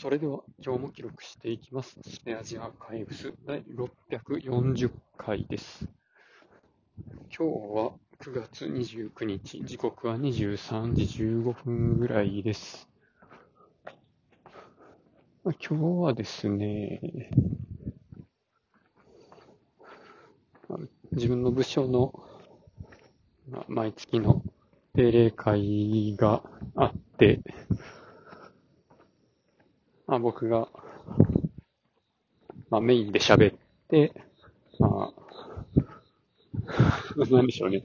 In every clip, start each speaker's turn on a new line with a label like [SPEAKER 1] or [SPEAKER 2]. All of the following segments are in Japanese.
[SPEAKER 1] それでは今日も記録していきます。スペアジアカイブス第640回です。今日は9月29日、時刻は23時15分ぐらいです。まあ今日はですね、まあ自分の部署のまあ毎月の定例会があって、まあ、僕が、まあ、メインで喋って、まあ、なんでしょうね。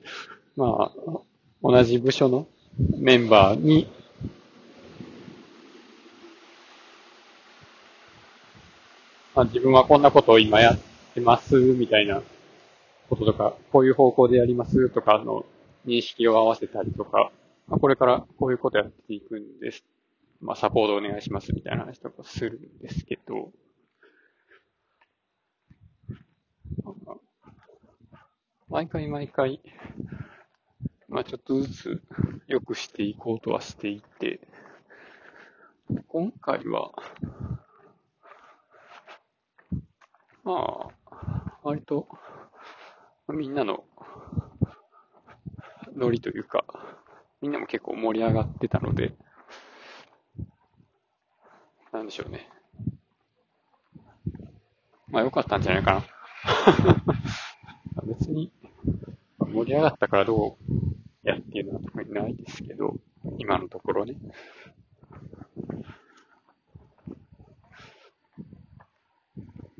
[SPEAKER 1] まあ、同じ部署のメンバーに、まあ、自分はこんなことを今やってます、みたいなこととか、こういう方向でやりますとかの認識を合わせたりとか、まあ、これからこういうことやっていくんですまあ、サポートお願いしますみたいな話とかするんですけど、毎回毎回、まあちょっとずつ良くしていこうとはしていて、今回は、まあ、割と、みんなのノリというか、みんなも結構盛り上がってたので、なんでしょうね。まあ良かったんじゃないかな。別に、盛り上がったからどうやっていうのは特にないですけど、今のところね。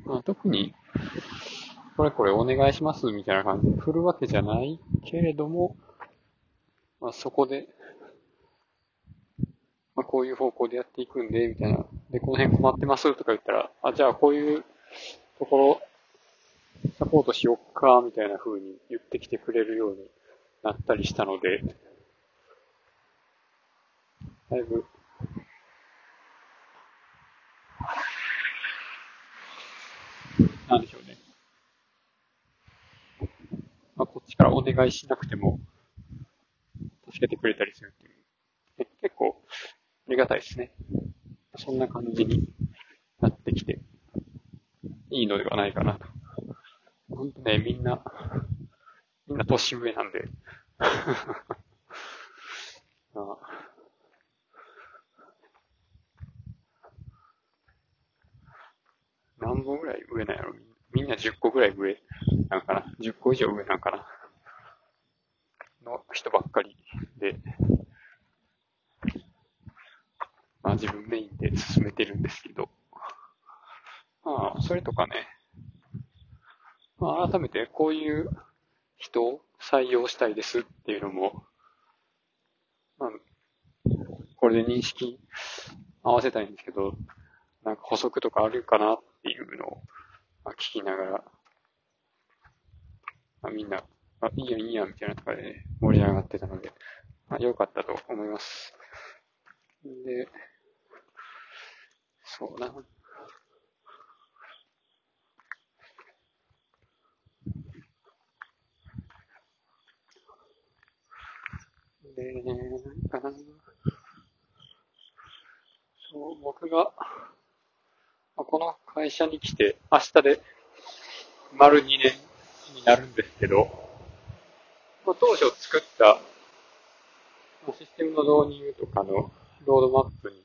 [SPEAKER 1] まあ、特に、これこれお願いしますみたいな感じで振るわけじゃないけれども、まあ、そこで、まあ、こういう方向でやっていくんで、みたいな。で、この辺困ってますとか言ったら、あ、じゃあこういうところ、サポートしよっか、みたいな風に言ってきてくれるようになったりしたので、だいぶ、なんでしょうね。まあ、こっちからお願いしなくても、助けてくれたりするっていう。結構、ありがたいですね。そんな感じになってきて、いいのではないかなと。ほんとね、みんな、みんな年上なんで。まあ何本ぐらい上なんやろ？みんな10個ぐらい上なんかな ?10 個以上上なんかな？の人ばっかりで、まあ自分メインで進めてるんですけど、まあそれとかね、まあ改めてこういう人を採用したいですっていうのも、まあ、これで認識合わせたいんですけど、なんか補足とかあるかなっていうのを、まあ、聞きながら、まあ、みんな、あ、いいやいいやみたいなとかで、ね、盛り上がってたので、まあ、良かったと思います。で、そうな。で、何かな。そう、僕が、この会社に来て、明日で丸2年になるんですけど、当初作ったシステムの導入とかのロードマップに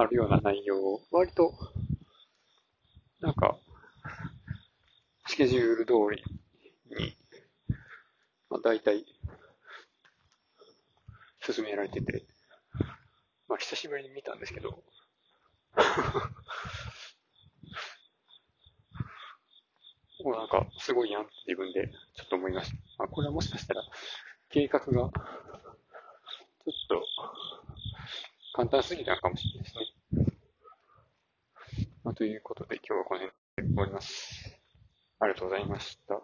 [SPEAKER 1] あるような内容を、割と、なんか、スケジュール通りに、まあ、大体、進められてて、まあ、久しぶりに見たんですけど、もうなんか、すごいやんって自分でちょっと思いました。まあ、これはもしかしたら、計画が、ちょっと、簡単すぎたのかもしれないですね。まあ、ということで、今日はこの辺で終わります。ありがとうございました。